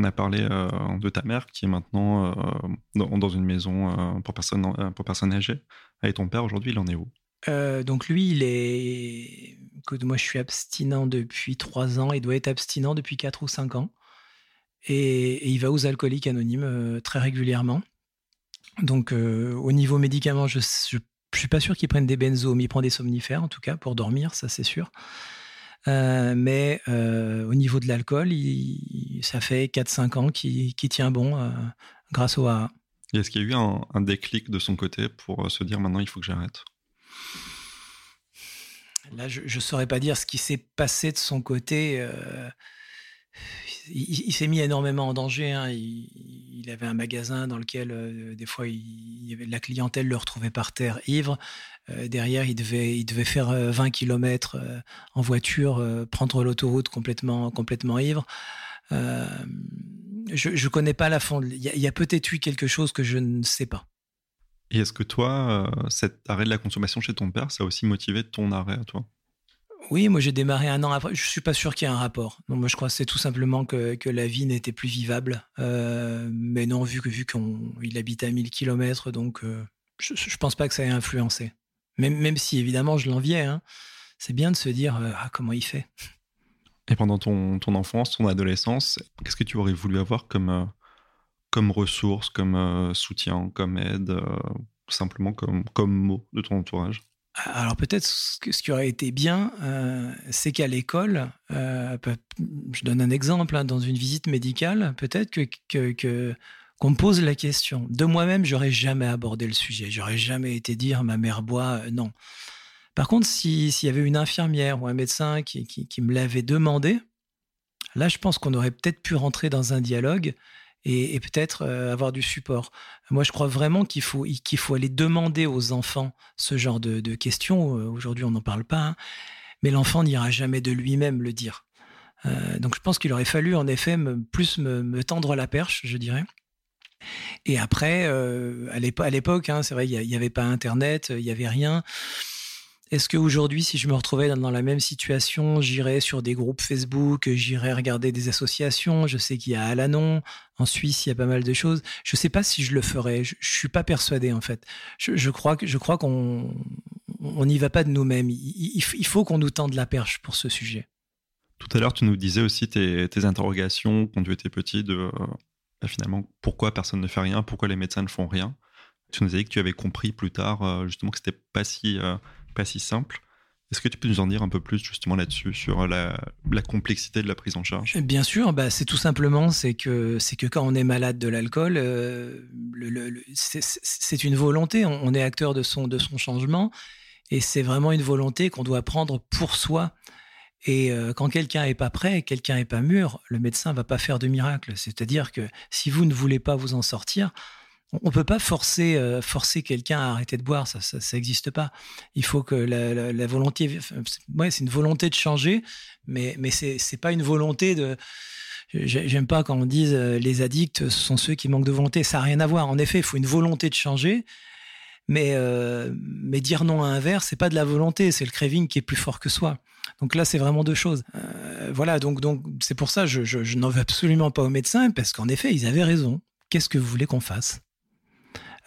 On a parlé euh, de ta mère qui est maintenant euh, dans, une maison euh, pour, personnes, âgées. Et ton père aujourd'hui, il en est où? Donc lui, il est. Écoute, moi, je suis abstinent depuis trois ans. Il doit être abstinent depuis quatre ou cinq ans. Et, il va aux alcooliques anonymes très régulièrement. Donc, au niveau médicaments, je, je suis pas sûr qu'il prenne des benzos, mais il prend des somnifères en tout cas pour dormir, ça c'est sûr. Euh, mais euh, au niveau de l'alcool, ça fait 4-5 ans qu'il qu tient bon euh, grâce au AA. Est-ce qu'il y a eu un, un, déclic de son côté pour se dire maintenant il faut que j'arrête? Là, je ne saurais pas dire ce qui s'est passé de son côté. il, il s'est mis énormément en danger. Hein. Il, il, avait un magasin dans lequel, des fois, il, il, y avait, la clientèle le retrouvait par terre ivre. Euh, derrière, il devait, il devait faire 20 km euh, en voiture, euh, prendre l'autoroute complètement, complètement ivre. Euh, je ne connais pas la fond. Il y a, a peut-être eu quelque chose que je ne sais pas. Et est-ce que toi, cet arrêt de la consommation chez ton père, ça a aussi motivé ton arrêt à toi? Oui, moi j'ai démarré un an après. Je suis pas sûr qu'il y ait un rapport. Non, moi je crois que c'est tout simplement que, que la vie n'était plus vivable. Euh, mais non, vu que vu qu'il habite à 1000 km, donc euh, je, je pense pas que ça ait influencé. Même, même si évidemment je l'enviais. Hein. C'est bien de se dire euh, ah comment il fait. Et pendant ton, ton enfance, ton adolescence, qu'est-ce que tu aurais voulu avoir comme comme ressource, comme soutien, comme aide, simplement comme comme mot de ton entourage? Alors peut-être ce, ce, qui aurait été bien, euh, c'est qu'à l'école, euh, je donne un exemple, hein, dans une visite médicale, peut-être que, que, que qu'on me pose la question. De moi-même, j'aurais jamais abordé le sujet. J'aurais jamais été dire ma mère boit, euh, non. Par contre, s'il si y avait une infirmière ou un médecin qui, qui, me l'avait demandé, là, je pense qu'on aurait peut-être pu rentrer dans un dialogue et, peut-être euh, avoir du support. Moi, je crois vraiment qu'il faut, faut aller demander aux enfants ce genre de, questions. Euh, aujourd'hui, on n'en parle pas, hein, mais l'enfant n'ira jamais de lui-même le dire. Donc, je pense qu'il aurait fallu, en effet, me, plus me, tendre la perche, je dirais. Et après, euh, à l'époque, hein, c'est vrai, il n'y avait pas Internet, il n'y avait rien. Est-ce qu'aujourd'hui, si je me retrouvais dans la même situation, j'irais sur des groupes Facebook, j'irais regarder des associations? Je sais qu'il y a Alanon, en Suisse, il y a pas mal de choses. Je ne sais pas si je le ferais. Je, ne suis pas persuadé en fait. Je, crois que je crois qu'on on n'y va pas de nous-mêmes. Il, faut qu'on nous tende la perche pour ce sujet. Tout à l'heure, tu nous disais aussi tes, interrogations quand tu étais petit de euh, finalement pourquoi personne ne fait rien, pourquoi les médecins ne font rien? Tu nous as dit que tu avais compris plus tard euh, justement que c'était pas si euh, pas si simple. Est-ce que tu peux nous en dire un peu plus justement là-dessus, sur la, complexité de la prise en charge? Bien sûr, bah, c'est tout simplement c'est que, c'est que quand on est malade de l'alcool, euh, c'est, une volonté, on, est acteur de son, de son changement, et c'est vraiment une volonté qu'on doit prendre pour soi. Et euh, quand quelqu'un n'est pas prêt, quelqu'un n'est pas mûr, le médecin va pas faire de miracle. C'est-à-dire que si vous ne voulez pas vous en sortir, on peut pas forcer euh, forcer quelqu'un à arrêter de boire, ça ça n'existe pas. Il faut que la, volonté, ouais, c'est une volonté de changer, mais mais c'est c'est pas une volonté de. J'aime pas quand on dit euh, les addicts sont ceux qui manquent de volonté. Ça n'a rien à voir. En effet, il faut une volonté de changer, mais euh, mais dire non à un verre, c'est pas de la volonté, c'est le craving qui est plus fort que soi. Donc là, c'est vraiment deux choses. voilà, donc c'est pour ça je, je, n'en veux absolument pas aux médecins parce qu'en effet, ils avaient raison. Qu'est-ce que vous voulez qu'on fasse?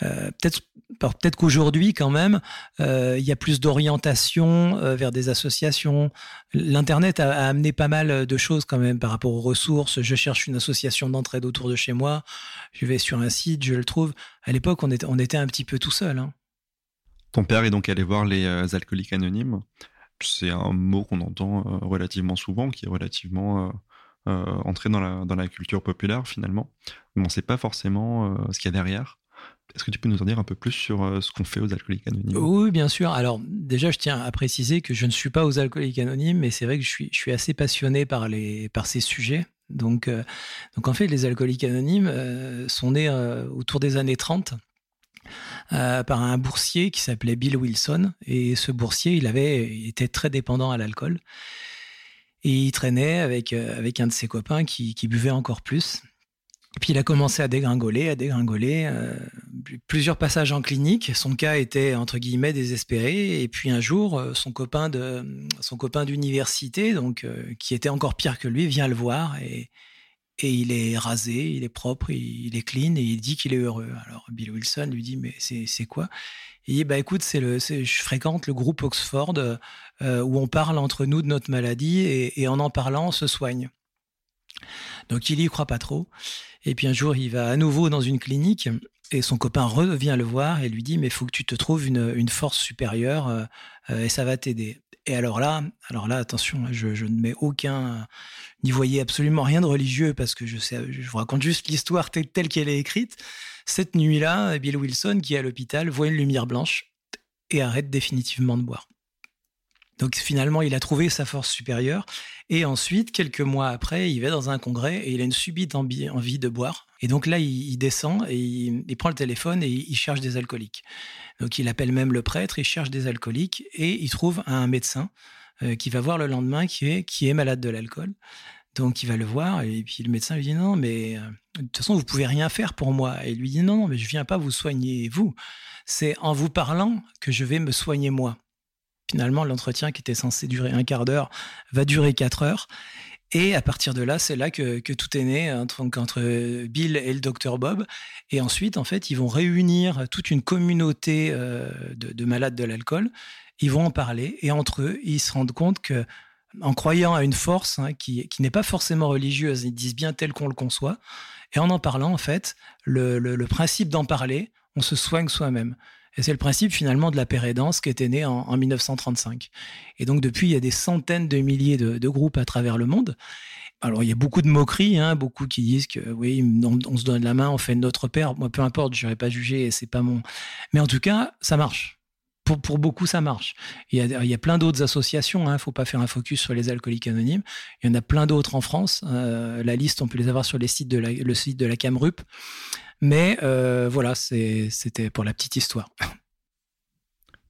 Euh, peut-être qu'aujourd'hui quand même euh, il y a plus d'orientation euh, vers des associations. L'internet a, amené pas mal de choses quand même par rapport aux ressources. Je cherche une association d'entraide autour de chez moi. Je vais sur un site, je le trouve. À l'époque, on était on était un petit peu tout seul. Hein. Ton père est donc allé voir les alcooliques anonymes. C'est un mot qu'on entend relativement souvent, qui est relativement entré dans la, dans la culture populaire finalement. Mais on ne sait pas forcément ce qu'il y a derrière. Est-ce que tu peux nous en dire un peu plus sur euh, ce qu'on fait aux alcooliques anonymes? Oui, bien sûr. Alors déjà, je tiens à préciser que je ne suis pas aux alcooliques anonymes, mais c'est vrai que je suis, je suis assez passionné par, les, par ces sujets. Donc, euh, donc en fait, les alcooliques anonymes euh, sont nés autour des années 30 par un boursier qui s'appelait Bill Wilson. Et ce boursier, il avait était très dépendant à l'alcool. Et il traînait avec, avec un de ses copains qui, buvait encore plus. Puis il a commencé à dégringoler, à dégringoler. Euh, plusieurs passages en clinique. Son cas était entre guillemets désespéré. Et puis un jour, euh, son copain de son copain d'université, donc euh, qui était encore pire que lui, vient le voir et et il est rasé, il est propre, il, est clean et il dit qu'il est heureux. Alors Bill Wilson lui dit mais c'est quoi? Il dit bah écoute c'est le je fréquente le groupe Oxford où on parle entre nous de notre maladie et, en en parlant on se soigne. Donc il y croit pas trop. Et puis un jour, il va à nouveau dans une clinique et son copain revient le voir et lui dit mais faut que tu te trouves une, force supérieure euh, euh, et ça va t'aider. Et alors là, alors là, attention, je, ne mets aucun, n'y voyez absolument rien de religieux parce que je sais, je vous raconte juste l'histoire telle qu'elle est écrite. Cette nuit-là, Bill Wilson, qui est à l'hôpital, voit une lumière blanche et arrête définitivement de boire. Donc finalement, il a trouvé sa force supérieure. Et ensuite, quelques mois après, il va dans un congrès et il a une subite envie de boire. Et donc là, il, descend et il, prend le téléphone et il, cherche des alcooliques. Donc il appelle même le prêtre, il cherche des alcooliques et il trouve un médecin euh, qui va voir le lendemain qui est, qui est malade de l'alcool. Donc il va le voir et puis le médecin lui dit non mais euh, de toute façon vous pouvez rien faire pour moi et il lui dit non mais je viens pas vous soigner vous c'est en vous parlant que je vais me soigner moi Finalement, l'entretien qui était censé durer un quart d'heure va durer quatre heures. Et à partir de là, c'est là que, tout est né entre, entre, Bill et le docteur Bob. Et ensuite, en fait, ils vont réunir toute une communauté euh, de, malades de l'alcool. Ils vont en parler et entre eux, ils se rendent compte que, en croyant à une force hein, qui, n'est pas forcément religieuse, ils disent bien tel qu'on le conçoit. Et en en parlant, en fait, le principe d'en parler, on se soigne soi-même. Et c'est le principe finalement de la pérédance qui était né en, 1935. Et donc depuis, il y a des centaines de milliers de, groupes à travers le monde. Alors il y a beaucoup de moqueries, hein, beaucoup qui disent que oui, on, se donne la main, on fait notre père. Moi, peu importe, je n'aurais pas jugé, c'est pas mon. Mais en tout cas, ça marche. Pour, pour, beaucoup, ça marche. Il y a, il y a plein d'autres associations. Il hein. ne faut pas faire un focus sur les alcooliques anonymes. Il y en a plein d'autres en France. Euh, la liste, on peut les avoir sur les sites de la, le site de la Camrup. Mais euh, voilà, c'était pour la petite histoire.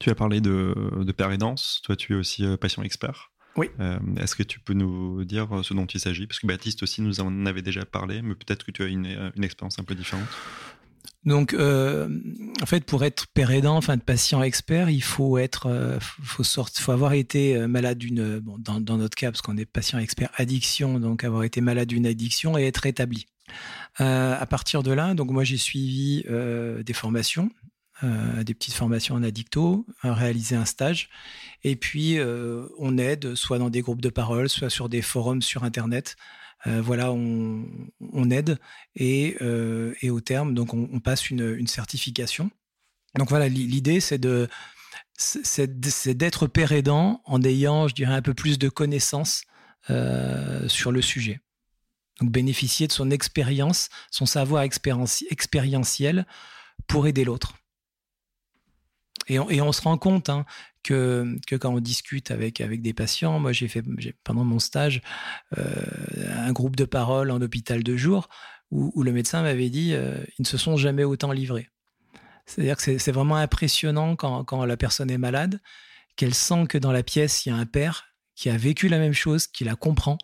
Tu as parlé de, de père et danse. Toi, tu es aussi euh, patient expert. Oui. Euh, est-ce que tu peux nous dire ce dont il s'agit? Parce que Baptiste aussi nous en avait déjà parlé, mais peut-être que tu as une, une expérience un peu différente. Donc, euh, en fait, pour être père aidant, enfin de patient expert, il faut être, euh, faut, faut avoir été malade d'une, bon, dans, dans, notre cas, parce qu'on est patient expert addiction, donc avoir été malade d'une addiction et être établi. Euh, à partir de là, donc moi j'ai suivi euh, des formations, euh, des petites formations en addicto, réaliser un stage, et puis on aide soit dans des groupes de parole, soit sur des forums sur internet voilà, on, aide et, et, au terme, donc on, passe une, certification. Donc voilà, l'idée c'est de c'est d'être père aidant en ayant, je dirais, un peu plus de connaissances sur le sujet. Donc bénéficier de son expérience, son savoir expérientiel pour aider l'autre. Et on, se rend compte hein, que, quand on discute avec, des patients, moi j'ai fait pendant mon stage euh, un groupe de parole en hôpital de jour où, le médecin m'avait dit euh, ils ne se sont jamais autant livrés. C'est-à-dire que c'est vraiment impressionnant quand, la personne est malade, qu'elle sent que dans la pièce il y a un père qui a vécu la même chose, qui la comprend.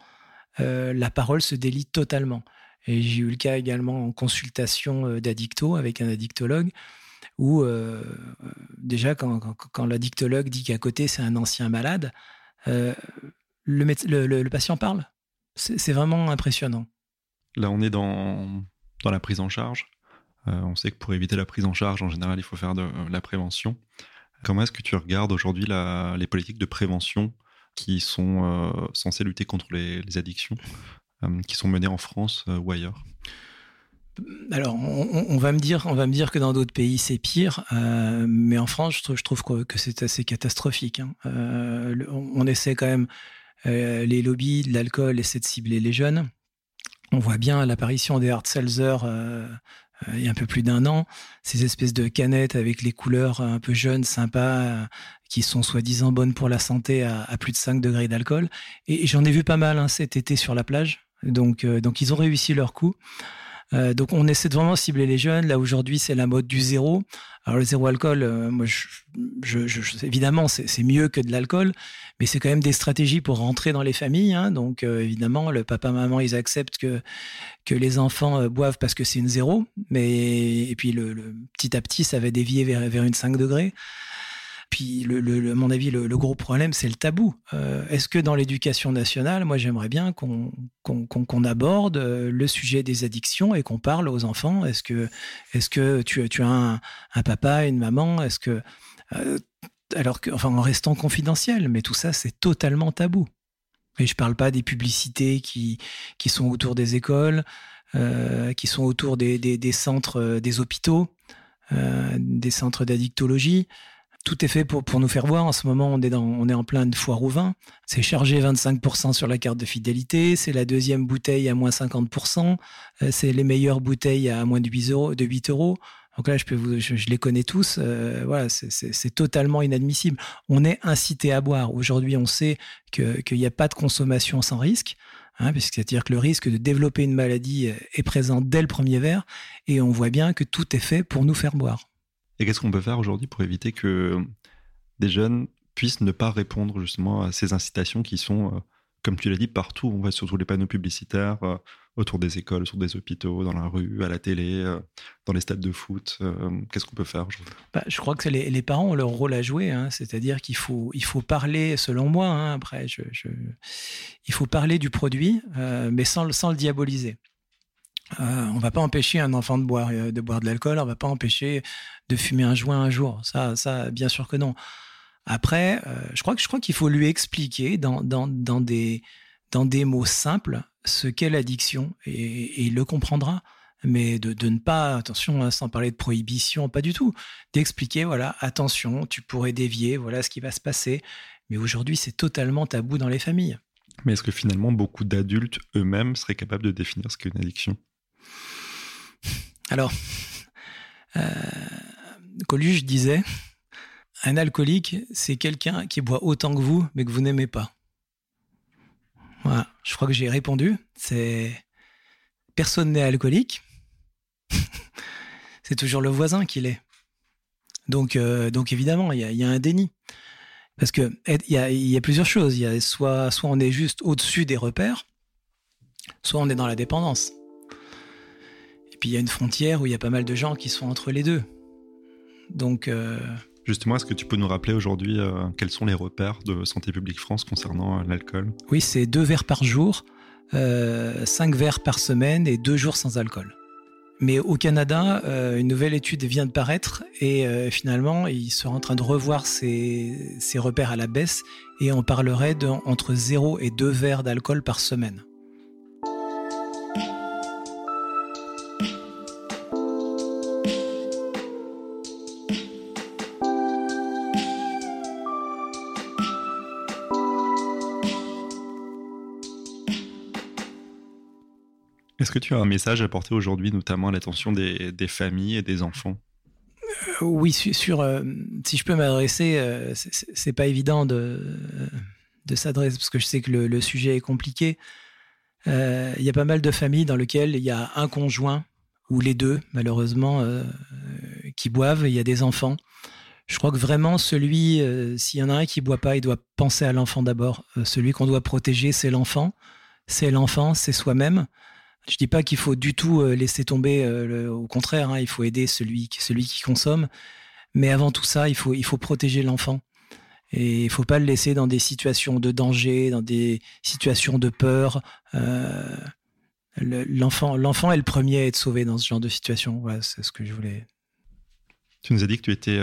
Euh, la parole se délie totalement. Et j'ai eu le cas également en consultation euh, d'addicto avec un addictologue où euh, déjà quand, l'addictologue dit qu'à côté c'est un ancien malade, le, patient parle. C'est vraiment impressionnant. Là, on est dans, la prise en charge. On sait que pour éviter la prise en charge, en général, il faut faire de la prévention. Comment est-ce que tu regardes aujourd'hui les politiques de prévention qui sont censées lutter contre les, addictions, qui sont menées en France ou ailleurs alors, on, va me dire, on va me dire que dans d'autres pays c'est pire, euh, mais en France, je trouve, que, c'est assez catastrophique. Hein. Euh, on, essaie quand même, euh, les lobbies de l'alcool essaient de cibler les jeunes. On voit bien l'apparition des hard seltzer il y a un peu plus d'un an, ces espèces de canettes avec les couleurs un peu jeunes, sympas, qui sont soi-disant bonnes pour la santé à, plus de 5 degrés d'alcool. Et, j'en ai vu pas mal hein, cet été sur la plage. Donc, donc ils ont réussi leur coup. Euh, donc on essaie de vraiment cibler les jeunes. Là aujourd'hui c'est la mode du zéro. Alors le zéro alcool, euh, moi je, je, évidemment c'est mieux que de l'alcool, mais c'est quand même des stratégies pour rentrer dans les familles. Hein. Donc euh, évidemment le papa maman ils acceptent que que les enfants boivent parce que c'est une zéro, mais et puis le, petit à petit ça va dévier vers vers une 5 degrés. Puis, à mon avis, le, gros problème, c'est le tabou. Euh, est-ce que dans l'éducation nationale, moi, j'aimerais bien qu'on qu'on aborde euh, le sujet des addictions et qu'on parle aux enfants? Est-ce que, est que tu, tu as un, un, papa, une maman? Est-ce que. Euh, alors que, en restant confidentiel, mais tout ça, c'est totalement tabou. Et je parle pas des publicités qui, qui sont autour des écoles, qui sont autour des, des, centres, des hôpitaux, des centres d'addictologie tout est fait pour, pour nous faire voir. En ce moment, on est, dans, on est en plein foire au vin. C'est chargé 25% sur la carte de fidélité. C'est la deuxième bouteille à moins 50%. Euh, c'est les meilleures bouteilles à moins de 8 euros. De 8 euros. Donc là, je, peux vous, je, les connais tous. Euh, voilà, c'est totalement inadmissible. On est incité à boire. Aujourd'hui, on sait qu'il n'y a pas de consommation sans risque. Hein, c'est-à-dire que le risque de développer une maladie est présent dès le premier verre, et on voit bien que tout est fait pour nous faire boire. Et qu'est-ce qu'on peut faire aujourd'hui pour éviter que des jeunes puissent ne pas répondre justement à ces incitations qui sont, euh, comme tu l'as dit, partout. On voit surtout les panneaux publicitaires euh, autour des écoles, autour des hôpitaux, dans la rue, à la télé, euh, dans les stades de foot. Qu'est-ce qu'on peut faire bah, Je crois que les, parents ont leur rôle à jouer. Hein. C'est-à-dire qu'il faut, il faut parler, selon moi, hein, après, il faut parler du produit, mais sans le diaboliser. Euh, on va pas empêcher un enfant de boire, euh, de boire de l'alcool, on va pas empêcher de fumer un joint un jour. Ça, ça, bien sûr que non. Après, euh, je crois que je crois qu'il faut lui expliquer dans, dans, dans, des dans des mots simples ce qu'est l'addiction et, il le comprendra. Mais de, de ne pas, attention, hein, sans parler de prohibition, pas du tout, d'expliquer, voilà, attention, tu pourrais dévier, voilà ce qui va se passer. Mais aujourd'hui, c'est totalement tabou dans les familles. Mais est-ce que finalement beaucoup d'adultes eux-mêmes seraient capables de définir ce qu'est une addiction? Alors, euh, Coluche disait, un alcoolique, c'est quelqu'un qui boit autant que vous, mais que vous n'aimez pas. Voilà, je crois que j'ai répondu. C'est personne n'est alcoolique. c'est toujours le voisin qui l'est. Donc, euh, évidemment, il y, a, un déni. Parce que il y a, plusieurs choses. Soit on est juste au-dessus des repères, soit on est dans la dépendance puis il y a une frontière où il y a pas mal de gens qui sont entre les deux. Donc. Euh, Justement, est-ce que tu peux nous rappeler aujourd'hui quels sont les repères de Santé publique France concernant l'alcool? Oui, c'est deux verres par jour, cinq verres par semaine et deux jours sans alcool. Mais au Canada, euh, une nouvelle étude vient de paraître et euh, finalement, ils sont en train de revoir ces, repères à la baisse et on parlerait d'entre 0 et 2 verres d'alcool par semaine. Est-ce que tu as un message à porter aujourd'hui, notamment à l'attention des, familles et des enfants? Euh, Oui, sur, euh, si je peux m'adresser, euh, c'est pas évident de, de s'adresser parce que je sais que le, sujet est compliqué. Il y a pas mal de familles dans lesquelles il y a un conjoint ou les deux, malheureusement, qui boivent. Il y a des enfants. Je crois que vraiment, celui, s'il y en a un qui boit pas, il doit penser à l'enfant d'abord. celui qu'on doit protéger, c'est l'enfant. C'est l'enfant, c'est soi-même. Je dis pas qu'il faut du tout euh, laisser tomber, euh, au contraire, hein, il faut aider celui, celui qui consomme. Mais avant tout ça, il faut, il faut protéger l'enfant. Et il faut pas le laisser dans des situations de danger, dans des situations de peur. Euh, l'enfant, l'enfant est le premier à être sauvé dans ce genre de situation. Voilà, c'est ce que je voulais. Tu nous as dit que tu étais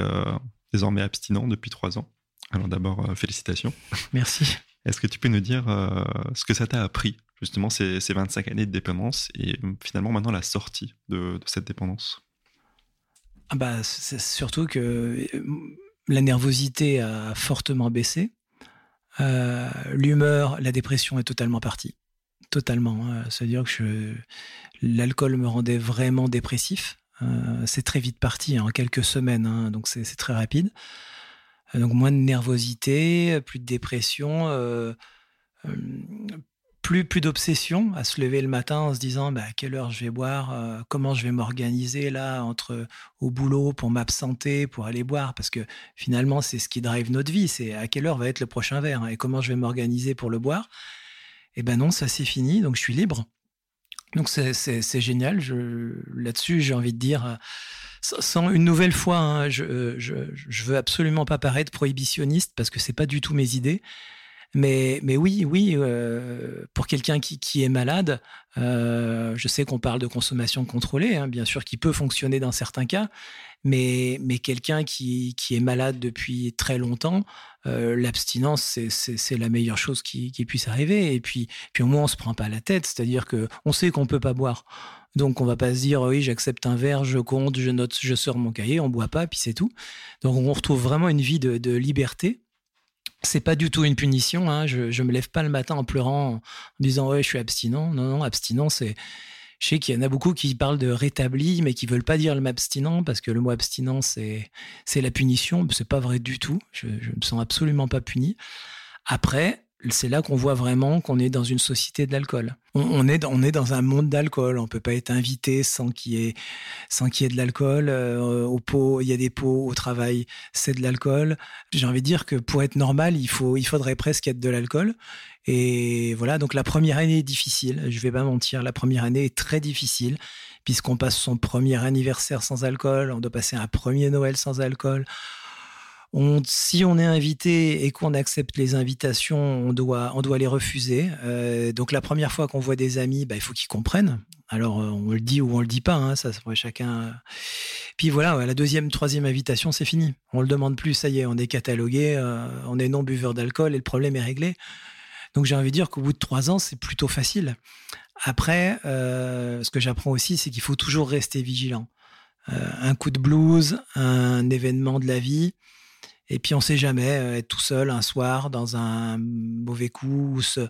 désormais abstinent depuis trois ans. Alors d'abord, félicitations. Merci. Est-ce que tu peux nous dire ce que ça t'a appris? Justement ces, 25 années de dépendance et hum, finalement maintenant la sortie de, cette dépendance ah bah, C'est surtout que hum, la nervosité a fortement baissé. Euh, l'humeur, la dépression est totalement partie. Totalement. Hein. C'est-à-dire que l'alcool me rendait vraiment dépressif. Euh, c'est très vite parti, hein, en quelques semaines, hein, donc c'est très rapide. Euh, donc moins de nervosité, plus de dépression, hum, plus, plus d'obsession à se lever le matin en se disant bah, à quelle heure je vais boire, euh, comment je vais m'organiser là entre au boulot pour m'absenter, pour aller boire, parce que finalement c'est ce qui drive notre vie, c'est à quelle heure va être le prochain verre hein, et comment je vais m'organiser pour le boire? Et eh ben non, ça c'est fini, donc je suis libre. Donc c'est génial. Là-dessus, j'ai envie de dire, euh, sans une nouvelle fois, hein, je, je, je veux absolument pas paraître prohibitionniste parce que c'est pas du tout mes idées. Mais, oui, oui, euh, pour quelqu'un qui, est malade, euh, je sais qu'on parle de consommation contrôlée, hein, bien sûr, qui peut fonctionner dans certains cas, mais, quelqu'un qui, est malade depuis très longtemps, euh, l'abstinence, c'est la meilleure chose qui, puisse arriver. Et puis, au moins, on se prend pas la tête, c'est-à-dire que on sait qu'on peut pas boire. Donc, on va pas se dire, oui, j'accepte un verre, je compte, je note, je sors mon cahier, on boit pas, puis c'est tout. Donc, on retrouve vraiment une vie de liberté c'est pas du tout une punition. Hein. Je, me lève pas le matin en pleurant, en disant ouais, je suis abstinent. Non, non, abstinent, c'est. Je sais qu'il y en a beaucoup qui parlent de rétabli, mais qui veulent pas dire le mot abstinent parce que le mot abstinent c'est c'est la punition. C'est pas vrai du tout. Je, je me sens absolument pas puni. Après, c'est là qu'on voit vraiment qu'on est dans une société de l'alcool. On, est, on est dans un monde d'alcool. On peut pas être invité sans qu'il y ait, sans de l'alcool. Euh, au pot, il y a des pots au travail, c'est de l'alcool. J'ai envie de dire que pour être normal, il faut, il faudrait presque être de l'alcool. Et voilà. Donc la première année est difficile. Je vais pas mentir. La première année est très difficile puisqu'on passe son premier anniversaire sans alcool. On doit passer un premier Noël sans alcool si on est invité et qu'on accepte les invitations, on doit, on doit les refuser. Euh, donc la première fois qu'on voit des amis, bah, il faut qu'ils comprennent. Alors euh, on le dit ou on le dit pas, hein, ça c'est chacun. Puis voilà, la deuxième, troisième invitation, c'est fini. On le demande plus, ça y est, on est catalogué, euh, on est non buveur d'alcool et le problème est réglé. Donc j'ai envie de dire qu'au bout de trois ans, c'est plutôt facile. Après, ce que j'apprends aussi, c'est qu'il faut toujours rester vigilant. un coup de blues, un événement de la vie, et puis on sait jamais euh, être tout seul un soir dans un mauvais coup ou se,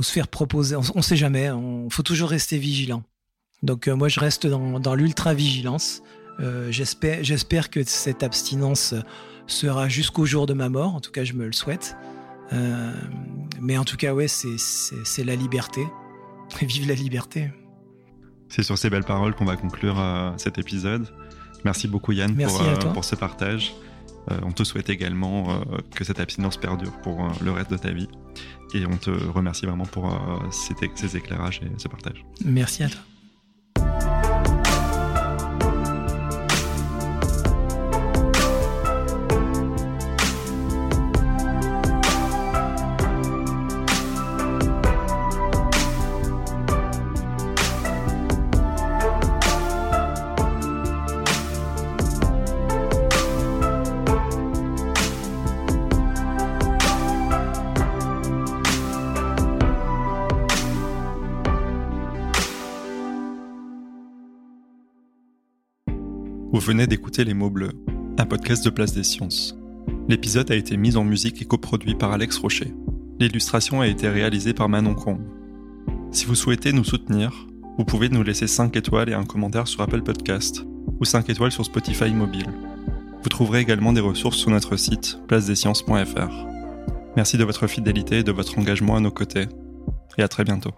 se faire proposer. On, ne sait jamais. Il faut toujours rester vigilant. Donc euh, moi je reste dans, dans l'ultra vigilance. Euh, j'espère, j'espère que cette abstinence sera jusqu'au jour de ma mort. En tout cas, je me le souhaite. mais en tout cas, ouais, c'est, c'est, la liberté. Vive la liberté. C'est sur ces belles paroles qu'on va conclure cet épisode. Merci beaucoup Yann pour, pour ce partage. Euh, on te souhaite également euh, que cette abstinence perdure pour euh, le reste de ta vie. Et on te remercie vraiment pour ces, ces éclairages et ce partage. Merci à toi. Venez d'écouter Les mots bleus, un podcast de Place des Sciences. L'épisode a été mis en musique et coproduit par Alex Rocher. L'illustration a été réalisée par Manon Combe. Si vous souhaitez nous soutenir, vous pouvez nous laisser 5 étoiles et un commentaire sur Apple Podcast ou 5 étoiles sur Spotify mobile. Vous trouverez également des ressources sur notre site placedesciences.fr. Merci de votre fidélité et de votre engagement à nos côtés, et à très bientôt.